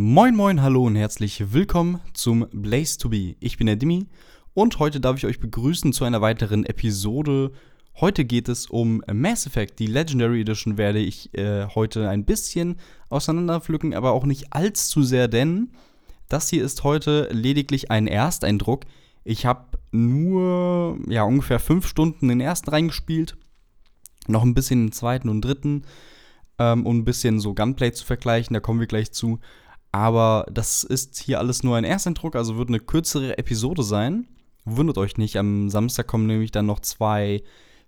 Moin moin, hallo und herzlich willkommen zum Blaze to Be. Ich bin der Dimi und heute darf ich euch begrüßen zu einer weiteren Episode. Heute geht es um Mass Effect. Die Legendary Edition werde ich äh, heute ein bisschen auseinanderpflücken, aber auch nicht allzu sehr, denn das hier ist heute lediglich ein Ersteindruck. Ich habe nur ja ungefähr fünf Stunden den ersten reingespielt, noch ein bisschen den zweiten und dritten ähm, um ein bisschen so Gunplay zu vergleichen. Da kommen wir gleich zu. Aber das ist hier alles nur ein Ersteindruck, also wird eine kürzere Episode sein. Wundert euch nicht, am Samstag kommen nämlich dann noch zwei,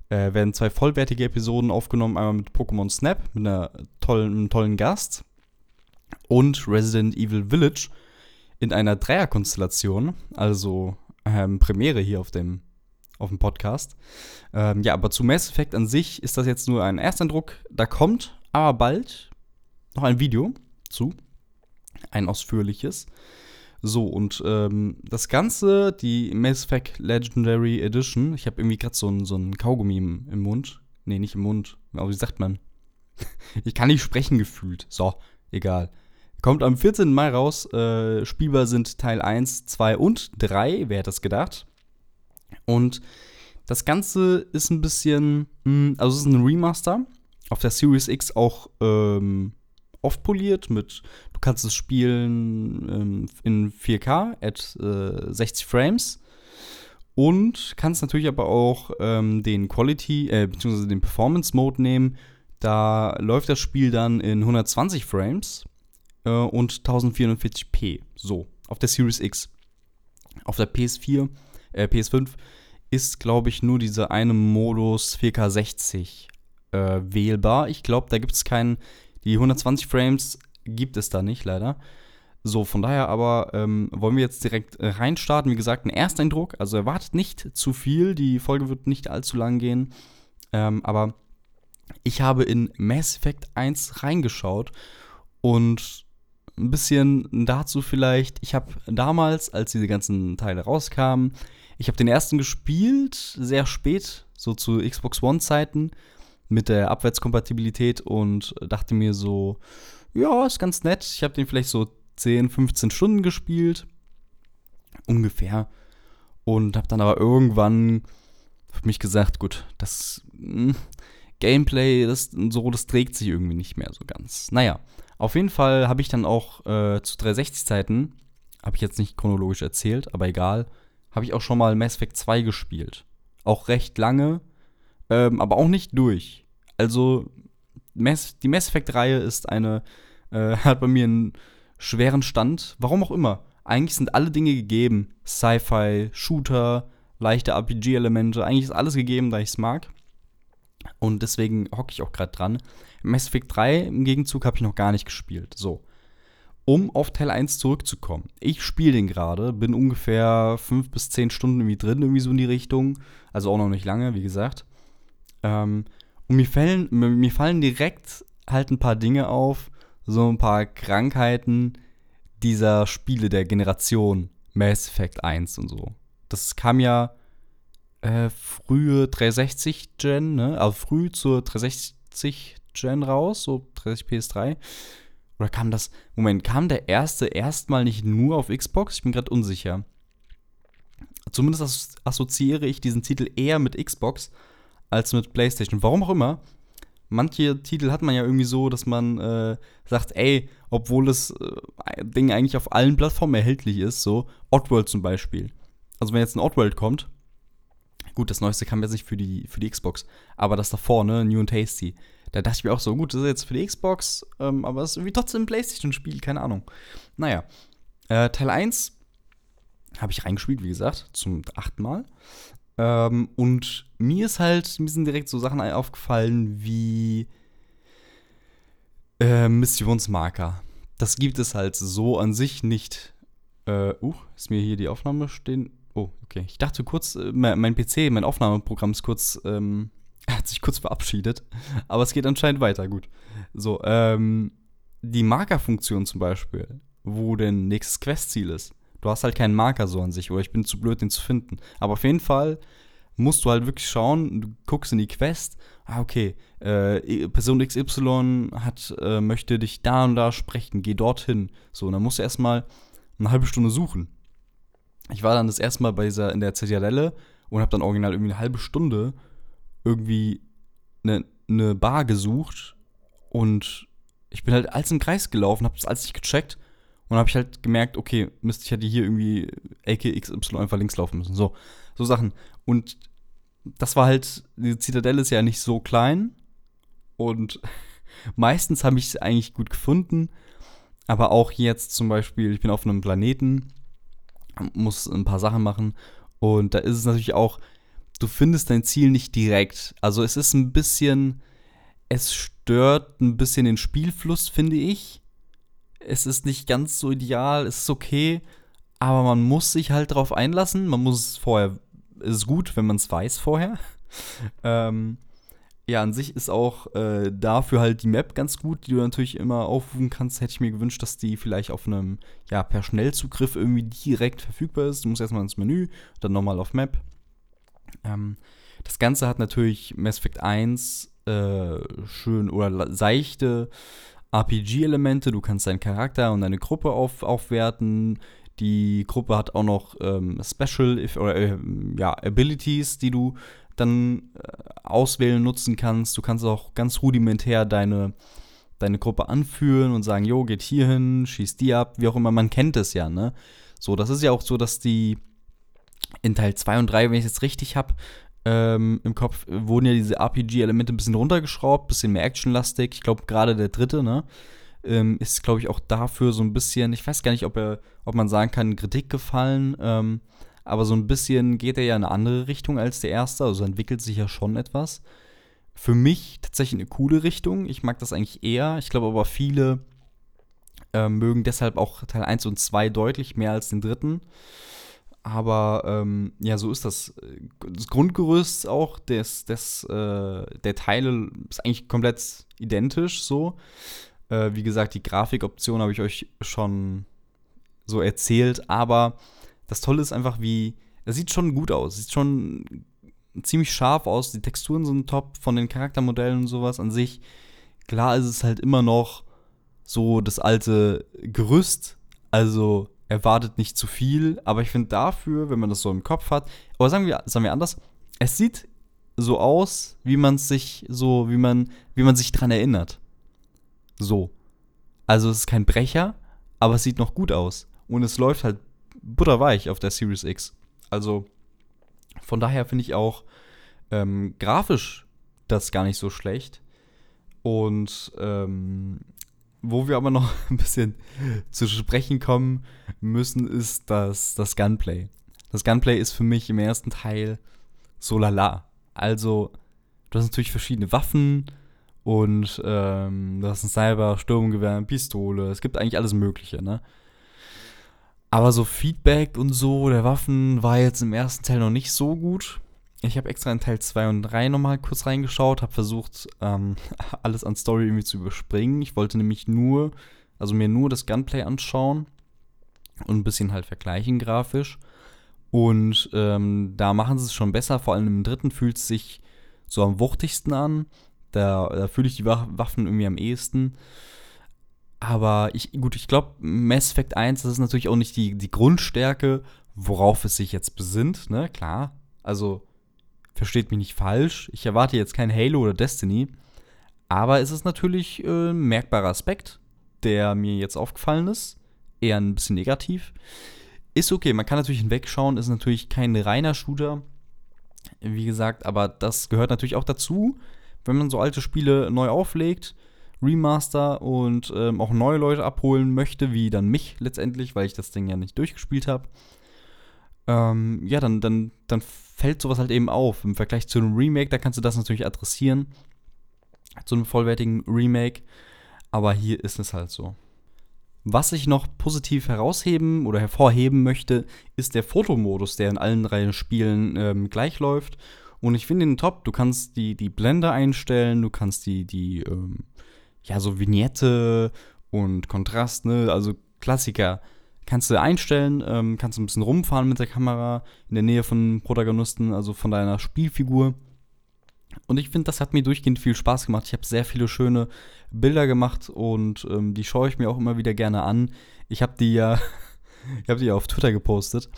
äh, werden zwei vollwertige Episoden aufgenommen. Einmal mit Pokémon Snap, mit einer tollen, einem tollen Gast. Und Resident Evil Village in einer Dreierkonstellation. Also ähm, Premiere hier auf dem, auf dem Podcast. Ähm, ja, aber zu Mass Effect an sich ist das jetzt nur ein Ersteindruck. Da kommt aber bald noch ein Video zu ein ausführliches. So, und ähm, das Ganze, die Mass Effect Legendary Edition, ich habe irgendwie gerade so ein, so ein Kaugummi im, im Mund. Nee, nicht im Mund. Aber wie sagt man? ich kann nicht sprechen gefühlt. So, egal. Kommt am 14. Mai raus. Äh, spielbar sind Teil 1, 2 und 3. Wer hätte das gedacht? Und das Ganze ist ein bisschen, mh, hm, also es ist ein Remaster. Auf der Series X auch ähm, poliert mit, du kannst es spielen ähm, in 4K at äh, 60 Frames und kannst natürlich aber auch ähm, den Quality, äh, beziehungsweise den Performance Mode nehmen. Da läuft das Spiel dann in 120 Frames äh, und 1044p. So, auf der Series X. Auf der PS4, äh, PS5 ist, glaube ich, nur dieser eine Modus 4K60 äh, wählbar. Ich glaube, da gibt es keinen die 120 Frames gibt es da nicht, leider. So, von daher aber ähm, wollen wir jetzt direkt äh, reinstarten. Wie gesagt, ein Ersteindruck. Also erwartet nicht zu viel. Die Folge wird nicht allzu lang gehen. Ähm, aber ich habe in Mass Effect 1 reingeschaut und ein bisschen dazu vielleicht. Ich habe damals, als diese ganzen Teile rauskamen, ich habe den ersten gespielt, sehr spät, so zu Xbox One-Zeiten mit der Abwärtskompatibilität und dachte mir so, ja, ist ganz nett. Ich habe den vielleicht so 10, 15 Stunden gespielt. Ungefähr. Und habe dann aber irgendwann für mich gesagt, gut, das mh, hm, Gameplay, das so, das trägt sich irgendwie nicht mehr so ganz. Naja, auf jeden Fall habe ich dann auch äh, zu 360-Zeiten, habe ich jetzt nicht chronologisch erzählt, aber egal, habe ich auch schon mal Mass Effect 2 gespielt. Auch recht lange, ähm, aber auch nicht durch. Also, Mass, die Mass Effect-Reihe ist eine, äh, hat bei mir einen schweren Stand. Warum auch immer. Eigentlich sind alle Dinge gegeben. Sci-Fi, Shooter, leichte RPG-Elemente. Eigentlich ist alles gegeben, da ich es mag. Und deswegen hocke ich auch gerade dran. Mass Effect 3 im Gegenzug habe ich noch gar nicht gespielt. So. Um auf Teil 1 zurückzukommen. Ich spiele den gerade, bin ungefähr 5 bis 10 Stunden irgendwie drin, irgendwie so in die Richtung. Also auch noch nicht lange, wie gesagt. Ähm, und mir fallen, mir fallen direkt halt ein paar Dinge auf, so ein paar Krankheiten dieser Spiele der Generation Mass Effect 1 und so. Das kam ja äh, frühe 360-Gen, ne? Also früh zur 360-Gen raus, so 30 PS3. Oder kam das, Moment, kam der erste erstmal nicht nur auf Xbox? Ich bin gerade unsicher. Zumindest assoziiere ich diesen Titel eher mit Xbox als mit PlayStation. Warum auch immer. Manche Titel hat man ja irgendwie so, dass man äh, sagt, ey, obwohl das äh, Ding eigentlich auf allen Plattformen erhältlich ist, so Oddworld zum Beispiel. Also wenn jetzt ein Oddworld kommt, gut, das neueste kam jetzt nicht für die, für die Xbox, aber das davor, ne, New and Tasty, da dachte ich mir auch so, gut, das ist jetzt für die Xbox, ähm, aber es ist irgendwie trotzdem ein Playstation-Spiel, keine Ahnung. Naja, äh, Teil 1 habe ich reingespielt, wie gesagt, zum achten Mal. Ähm, und mir ist halt, mir sind direkt so Sachen aufgefallen wie äh, Missionsmarker. Das gibt es halt so an sich nicht. Äh, uh, ist mir hier die Aufnahme stehen? Oh, okay. Ich dachte kurz, äh, mein PC, mein Aufnahmeprogramm ist kurz, ähm, hat sich kurz verabschiedet. Aber es geht anscheinend weiter, gut. So, ähm, die Markerfunktion zum Beispiel, wo denn nächstes Questziel ist. Du hast halt keinen Marker so an sich, oder ich bin zu blöd, den zu finden. Aber auf jeden Fall, musst du halt wirklich schauen, du guckst in die Quest, ah, okay, äh, Person XY hat, äh, möchte dich da und da sprechen, geh dorthin. So, und dann musst du erstmal eine halbe Stunde suchen. Ich war dann das erste Mal bei dieser, in der Zitadelle und habe dann original irgendwie eine halbe Stunde irgendwie eine, eine Bar gesucht und ich bin halt alles im Kreis gelaufen, habe das alles nicht gecheckt und habe ich halt gemerkt, okay, Mist, ich hätte hier irgendwie AK XY einfach links laufen müssen. So, so Sachen. Und das war halt, die Zitadelle ist ja nicht so klein und meistens habe ich es eigentlich gut gefunden, aber auch jetzt zum Beispiel, ich bin auf einem Planeten, muss ein paar Sachen machen und da ist es natürlich auch, du findest dein Ziel nicht direkt. Also es ist ein bisschen, es stört ein bisschen den Spielfluss, finde ich. Es ist nicht ganz so ideal, es ist okay, aber man muss sich halt darauf einlassen. Man muss es vorher, es ist gut, wenn man es weiß vorher. ähm, ja, an sich ist auch äh, dafür halt die Map ganz gut, die du natürlich immer aufrufen kannst. Hätte ich mir gewünscht, dass die vielleicht auf einem, ja, per Schnellzugriff irgendwie direkt verfügbar ist. Du musst erstmal ins Menü, dann nochmal auf Map. Ähm, das Ganze hat natürlich Mass Effect 1 äh, schön oder seichte RPG-Elemente. Du kannst deinen Charakter und deine Gruppe auf, aufwerten. Die Gruppe hat auch noch ähm, Special oder äh, ja, Abilities, die du dann äh, auswählen, nutzen kannst. Du kannst auch ganz rudimentär deine, deine Gruppe anführen und sagen, jo, geht hier hin, schießt die ab, wie auch immer, man kennt es ja, ne? So, das ist ja auch so, dass die in Teil 2 und 3, wenn ich es jetzt richtig habe, ähm, im Kopf, wurden ja diese RPG-Elemente ein bisschen runtergeschraubt, bisschen mehr actionlastig. Ich glaube, gerade der dritte, ne? Ähm, ist, glaube ich, auch dafür so ein bisschen, ich weiß gar nicht, ob er, ob man sagen kann, Kritik gefallen. Ähm, aber so ein bisschen geht er ja in eine andere Richtung als der erste, also entwickelt sich ja schon etwas. Für mich tatsächlich eine coole Richtung. Ich mag das eigentlich eher. Ich glaube aber viele äh, mögen deshalb auch Teil 1 und 2 deutlich mehr als den dritten. Aber ähm, ja, so ist das. Das Grundgerüst auch des, des, äh, der Teile ist eigentlich komplett identisch so. Äh, wie gesagt, die Grafikoption habe ich euch schon so erzählt, aber das Tolle ist einfach, wie. Es sieht schon gut aus. Sieht schon ziemlich scharf aus. Die Texturen sind top von den Charaktermodellen und sowas an sich. Klar ist es halt immer noch so das alte Gerüst. Also erwartet nicht zu viel, aber ich finde dafür, wenn man das so im Kopf hat, aber sagen wir, sagen wir anders, es sieht so aus, wie man sich so, wie man, wie man sich dran erinnert. So. Also es ist kein Brecher, aber es sieht noch gut aus. Und es läuft halt butterweich auf der Series X. Also von daher finde ich auch ähm, grafisch das gar nicht so schlecht. Und ähm, wo wir aber noch ein bisschen zu sprechen kommen müssen, ist das, das Gunplay. Das Gunplay ist für mich im ersten Teil so lala. Also, du hast natürlich verschiedene Waffen und ähm, du hast ein Cyber, Sturmgewehr, Pistole. Es gibt eigentlich alles Mögliche, ne? Aber so Feedback und so der Waffen war jetzt im ersten Teil noch nicht so gut. Ich habe extra in Teil 2 und 3 nochmal kurz reingeschaut, habe versucht, ähm, alles an Story irgendwie zu überspringen. Ich wollte nämlich nur, also mir nur das Gunplay anschauen und ein bisschen halt vergleichen grafisch. Und ähm, da machen sie es schon besser, vor allem im dritten fühlt es sich so am wuchtigsten an. Da, da fühle ich die Waffen irgendwie am ehesten. Aber ich, gut, ich glaube, Mass Effect 1, das ist natürlich auch nicht die, die Grundstärke, worauf es sich jetzt besinnt, ne? Klar. Also, versteht mich nicht falsch. Ich erwarte jetzt kein Halo oder Destiny. Aber es ist natürlich äh, ein merkbarer Aspekt, der mir jetzt aufgefallen ist. Eher ein bisschen negativ. Ist okay, man kann natürlich hinwegschauen, ist natürlich kein reiner Shooter. Wie gesagt, aber das gehört natürlich auch dazu, wenn man so alte Spiele neu auflegt Remaster und ähm, auch neue Leute abholen möchte, wie dann mich letztendlich, weil ich das Ding ja nicht durchgespielt habe, ähm, ja, dann, dann, dann fällt sowas halt eben auf. Im Vergleich zu einem Remake, da kannst du das natürlich adressieren, zu einem vollwertigen Remake, aber hier ist es halt so. Was ich noch positiv herausheben oder hervorheben möchte, ist der Fotomodus, der in allen drei Spielen ähm, gleich läuft. Und ich finde ihn top. Du kannst die, die Blende einstellen, du kannst die, die ähm, ja, so Vignette und Kontrast, ne? Also Klassiker kannst du einstellen, ähm, kannst du ein bisschen rumfahren mit der Kamera in der Nähe von Protagonisten, also von deiner Spielfigur. Und ich finde, das hat mir durchgehend viel Spaß gemacht. Ich habe sehr viele schöne Bilder gemacht und ähm, die schaue ich mir auch immer wieder gerne an. Ich habe die ja, ich habe die auf Twitter gepostet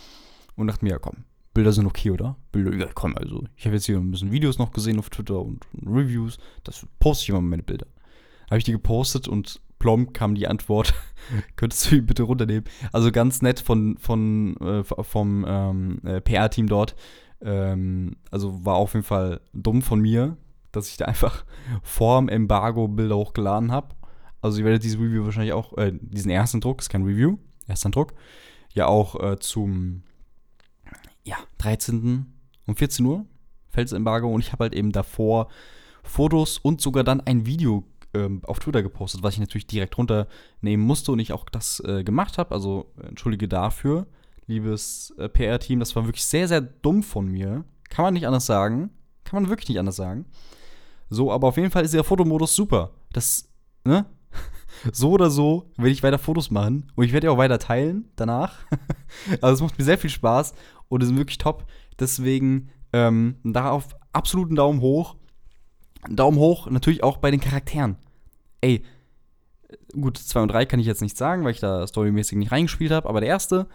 und dachte mir, ja komm, Bilder sind okay, oder? Bilder, ja komm, also ich habe jetzt hier ein bisschen Videos noch gesehen auf Twitter und Reviews. Das poste ich immer meine Bilder. Habe ich die gepostet und plomb kam die Antwort, könntest du ihn bitte runternehmen? Also ganz nett von, von, äh, vom ähm, äh, PR-Team dort. Ähm, also war auf jeden Fall dumm von mir, dass ich da einfach vorm Embargo Bilder hochgeladen habe. Also ihr werdet dieses Review wahrscheinlich auch, äh, diesen ersten Druck, ist kein Review, erster Druck, ja auch äh, zum ja, 13. um 14 Uhr fällt das Embargo und ich habe halt eben davor Fotos und sogar dann ein Video ähm, auf Twitter gepostet, was ich natürlich direkt runternehmen musste und ich auch das äh, gemacht habe. Also entschuldige dafür, liebes äh, PR-Team. Das war wirklich sehr, sehr dumm von mir. Kann man nicht anders sagen. Kann man wirklich nicht anders sagen. So, aber auf jeden Fall ist der Fotomodus super. Das, ne? so oder so werde ich weiter Fotos machen und ich werde ja auch weiter teilen danach. also es macht mir sehr viel Spaß und ist wirklich top. Deswegen ähm, darauf absoluten Daumen hoch. Daumen hoch natürlich auch bei den Charakteren. Ey, gut, 2 und 3 kann ich jetzt nicht sagen, weil ich da storymäßig nicht reingespielt habe, aber der erste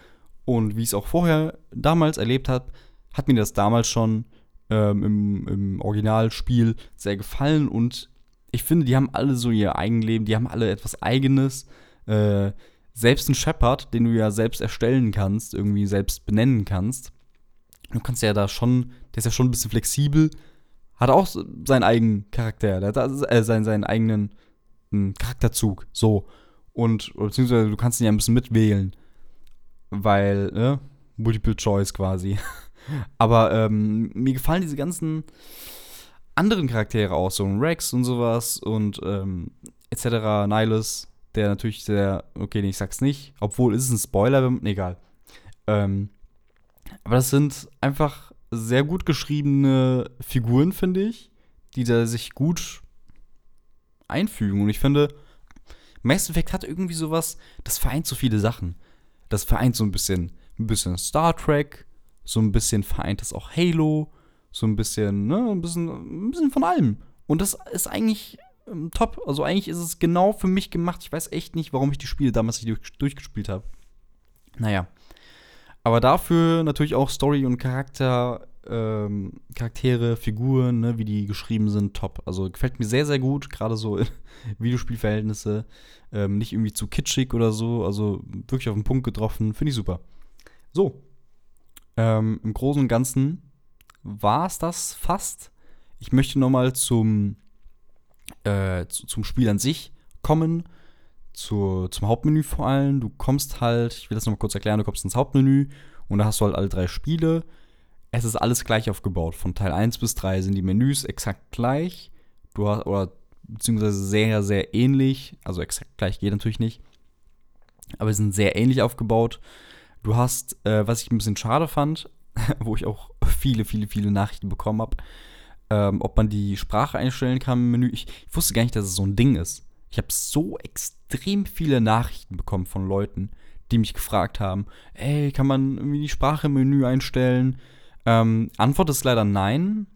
und wie ich es auch vorher damals erlebt habe, hat mir das damals schon ähm, im, im Originalspiel sehr gefallen und ich finde, die haben alle so ihr Eigenleben, die haben alle etwas Eigenes. Äh, selbst ein Shepard, den du ja selbst erstellen kannst, irgendwie selbst benennen kannst. Du kannst ja da schon, der ist ja schon ein bisschen flexibel, hat auch seinen eigenen Charakter, der hat äh, seinen, seinen eigenen äh, Charakterzug, so. Und, beziehungsweise du kannst ihn ja ein bisschen mitwählen, weil, ne, Multiple Choice quasi. Aber ähm, mir gefallen diese ganzen anderen Charaktere auch, so ein Rex und sowas und ähm, etc. Nihilus, der natürlich sehr, okay, nee, ich sag's nicht, obwohl ist es ein Spoiler, egal. Ähm, aber das sind einfach sehr gut geschriebene Figuren, finde ich, die da sich gut einfügen. Und ich finde, Mass Effect hat irgendwie sowas, das vereint so viele Sachen. Das vereint so ein bisschen, ein bisschen Star Trek, so ein bisschen vereint das auch Halo, so ein bisschen, ne, ein bisschen, ein bisschen von allem. Und das ist eigentlich ähm, top. Also eigentlich ist es genau für mich gemacht. Ich weiß echt nicht, warum ich die Spiele damals nicht durch, durchgespielt habe. Naja. Aber dafür natürlich auch Story und Charakter, ähm, Charaktere, Figuren, ne, wie die geschrieben sind, top. Also gefällt mir sehr, sehr gut, gerade so Videospielverhältnisse. Ähm, nicht irgendwie zu kitschig oder so. Also wirklich auf den Punkt getroffen. Finde ich super. So. Ähm, Im Großen und Ganzen war es das fast. Ich möchte nochmal zum, äh, zu, zum Spiel an sich kommen. Zu, zum Hauptmenü vor allem. Du kommst halt, ich will das nochmal kurz erklären, du kommst ins Hauptmenü und da hast du halt alle drei Spiele. Es ist alles gleich aufgebaut. Von Teil 1 bis 3 sind die Menüs exakt gleich. Du hast, oder beziehungsweise sehr, sehr ähnlich. Also exakt gleich geht natürlich nicht. Aber sie sind sehr ähnlich aufgebaut. Du hast, äh, was ich ein bisschen schade fand, wo ich auch viele, viele, viele Nachrichten bekommen habe, ähm, ob man die Sprache einstellen kann im Menü. Ich, ich wusste gar nicht, dass es so ein Ding ist. Ich habe so extrem viele Nachrichten bekommen von Leuten, die mich gefragt haben, ey, kann man irgendwie die Sprache im Menü einstellen? Ähm, Antwort ist leider nein.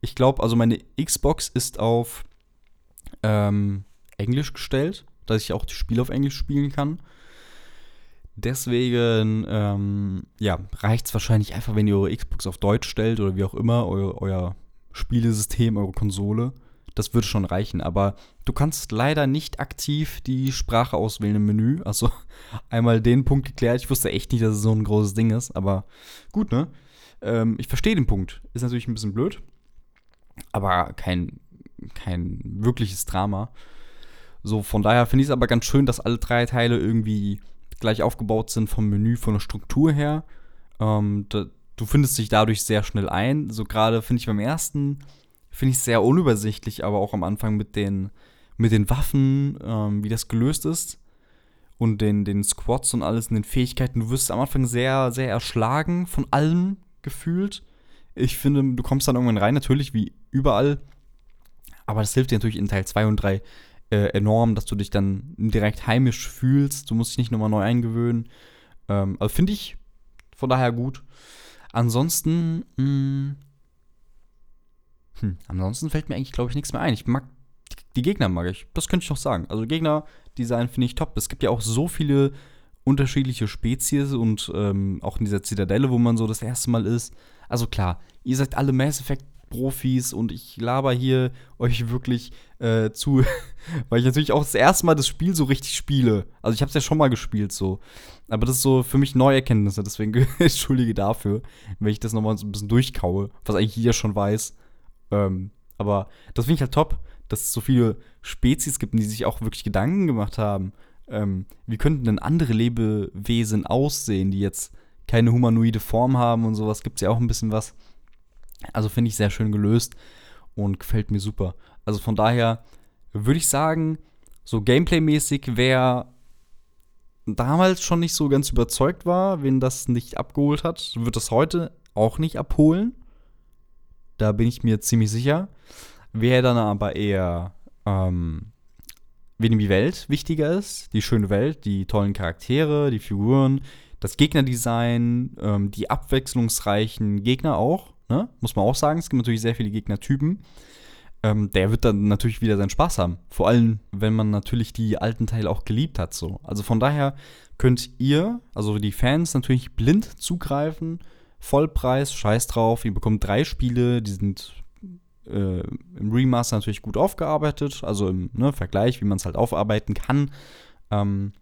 Ich glaube, also meine Xbox ist auf ähm, Englisch gestellt, dass ich auch die Spiele auf Englisch spielen kann. Deswegen, ähm, ja, reicht es wahrscheinlich einfach, wenn ihr eure Xbox auf Deutsch stellt oder wie auch immer, euer, euer Spielesystem, eure Konsole. Das würde schon reichen, aber du kannst leider nicht aktiv die Sprache auswählen im Menü. Also einmal den Punkt geklärt. Ich wusste echt nicht, dass es so ein großes Ding ist, aber gut, ne? Ähm, ich verstehe den Punkt. Ist natürlich ein bisschen blöd, aber kein, kein wirkliches Drama. So, von daher finde ich es aber ganz schön, dass alle drei Teile irgendwie gleich aufgebaut sind vom Menü, von der Struktur her. Ähm, da, du findest dich dadurch sehr schnell ein. So gerade finde ich beim ersten, finde ich sehr unübersichtlich, aber auch am Anfang mit den, mit den Waffen, ähm, wie das gelöst ist. Und den, den Squats und alles und den Fähigkeiten. Du wirst am Anfang sehr, sehr erschlagen von allem gefühlt. Ich finde, du kommst dann irgendwann rein, natürlich wie überall. Aber das hilft dir natürlich in Teil 2 und 3 äh, enorm, dass du dich dann direkt heimisch fühlst. Du musst dich nicht nochmal neu eingewöhnen. Ähm, also finde ich von daher gut. Ansonsten, mh, hm, ansonsten fällt mir eigentlich, glaube ich, nichts mehr ein. Ich mag die, Gegner mag ich. Das könnte ich noch sagen. Also Gegner-Design finde ich top. Es gibt ja auch so viele unterschiedliche Spezies und ähm, auch in dieser Zitadelle, wo man so das erste Mal ist. Also klar, ihr seid alle Mass Effect Profis und ich laber hier euch wirklich äh, zu, weil ich natürlich auch das erste Mal das Spiel so richtig spiele. Also ich habe es ja schon mal gespielt so, aber das ist so für mich neue Erkenntnisse, deswegen entschuldige dafür, wenn ich das nochmal so ein bisschen durchkaue, was eigentlich jeder schon weiß. Ähm, aber das finde ich halt top, dass es so viele Spezies gibt, die sich auch wirklich Gedanken gemacht haben. Ähm, wie könnten denn andere Lebewesen aussehen, die jetzt keine humanoide Form haben und sowas? Gibt es ja auch ein bisschen was. Also finde ich sehr schön gelöst und gefällt mir super. Also von daher würde ich sagen, so Gameplay-mäßig, wer damals schon nicht so ganz überzeugt war, wen das nicht abgeholt hat, wird das heute auch nicht abholen. Da bin ich mir ziemlich sicher. Wer dann aber eher ähm, wen die Welt wichtiger ist, die schöne Welt, die tollen Charaktere, die Figuren, das Gegnerdesign, ähm, die abwechslungsreichen Gegner auch, ne? muss man auch sagen. Es gibt natürlich sehr viele Gegnertypen. Ähm, der wird dann natürlich wieder seinen Spaß haben. Vor allem, wenn man natürlich die alten Teile auch geliebt hat. So. Also von daher könnt ihr, also die Fans, natürlich blind zugreifen. Vollpreis, scheiß drauf. Ihr bekommt drei Spiele, die sind äh, im Remaster natürlich gut aufgearbeitet. Also im ne, Vergleich, wie man es halt aufarbeiten kann. Ähm,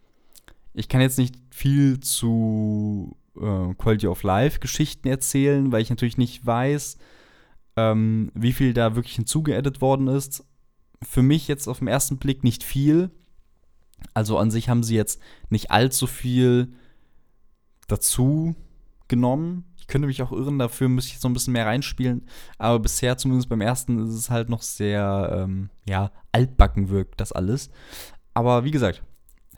ich kann jetzt nicht viel zu äh, Quality of Life Geschichten erzählen, weil ich natürlich nicht weiß, ähm, wie viel da wirklich hinzugeaddet worden ist. Für mich jetzt auf den ersten Blick nicht viel. Also an sich haben sie jetzt nicht allzu viel dazu genommen. Ich könnte mich auch irren, dafür müsste ich jetzt noch ein bisschen mehr reinspielen. Aber bisher, zumindest beim ersten, ist es halt noch sehr, ähm, ja, altbacken wirkt das alles. Aber wie gesagt,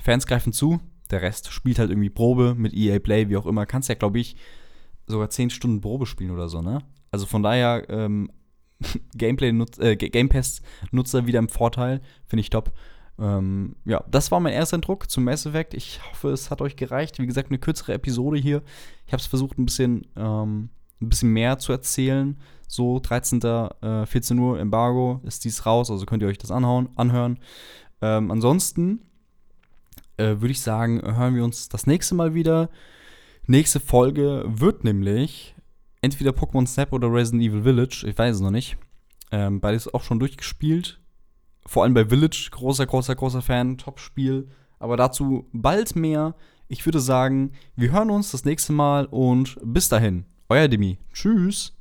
Fans greifen zu. Der Rest spielt halt irgendwie Probe mit EA Play, wie auch immer. Kannst ja, glaube ich, sogar 10 Stunden Probe spielen oder so, ne? Also von daher, ähm, Gameplay äh, Game Pass Nutzer wieder im Vorteil, finde ich top. Ähm, ja, das war mein erster Eindruck zum Mass Effect. Ich hoffe, es hat euch gereicht. Wie gesagt, eine kürzere Episode hier. Ich habe es versucht, ein bisschen, ähm, ein bisschen mehr zu erzählen. So, 13. Äh, 14 Uhr Embargo ist dies raus, also könnt ihr euch das anhauen, anhören. Ähm, ansonsten äh, würde ich sagen, hören wir uns das nächste Mal wieder. Nächste Folge wird nämlich entweder Pokémon Snap oder Resident Evil Village. Ich weiß es noch nicht. Ähm, beides auch schon durchgespielt. Vor allem bei Village. Großer, großer, großer Fan. Top-Spiel. Aber dazu bald mehr. Ich würde sagen, wir hören uns das nächste Mal und bis dahin. Euer Demi. Tschüss.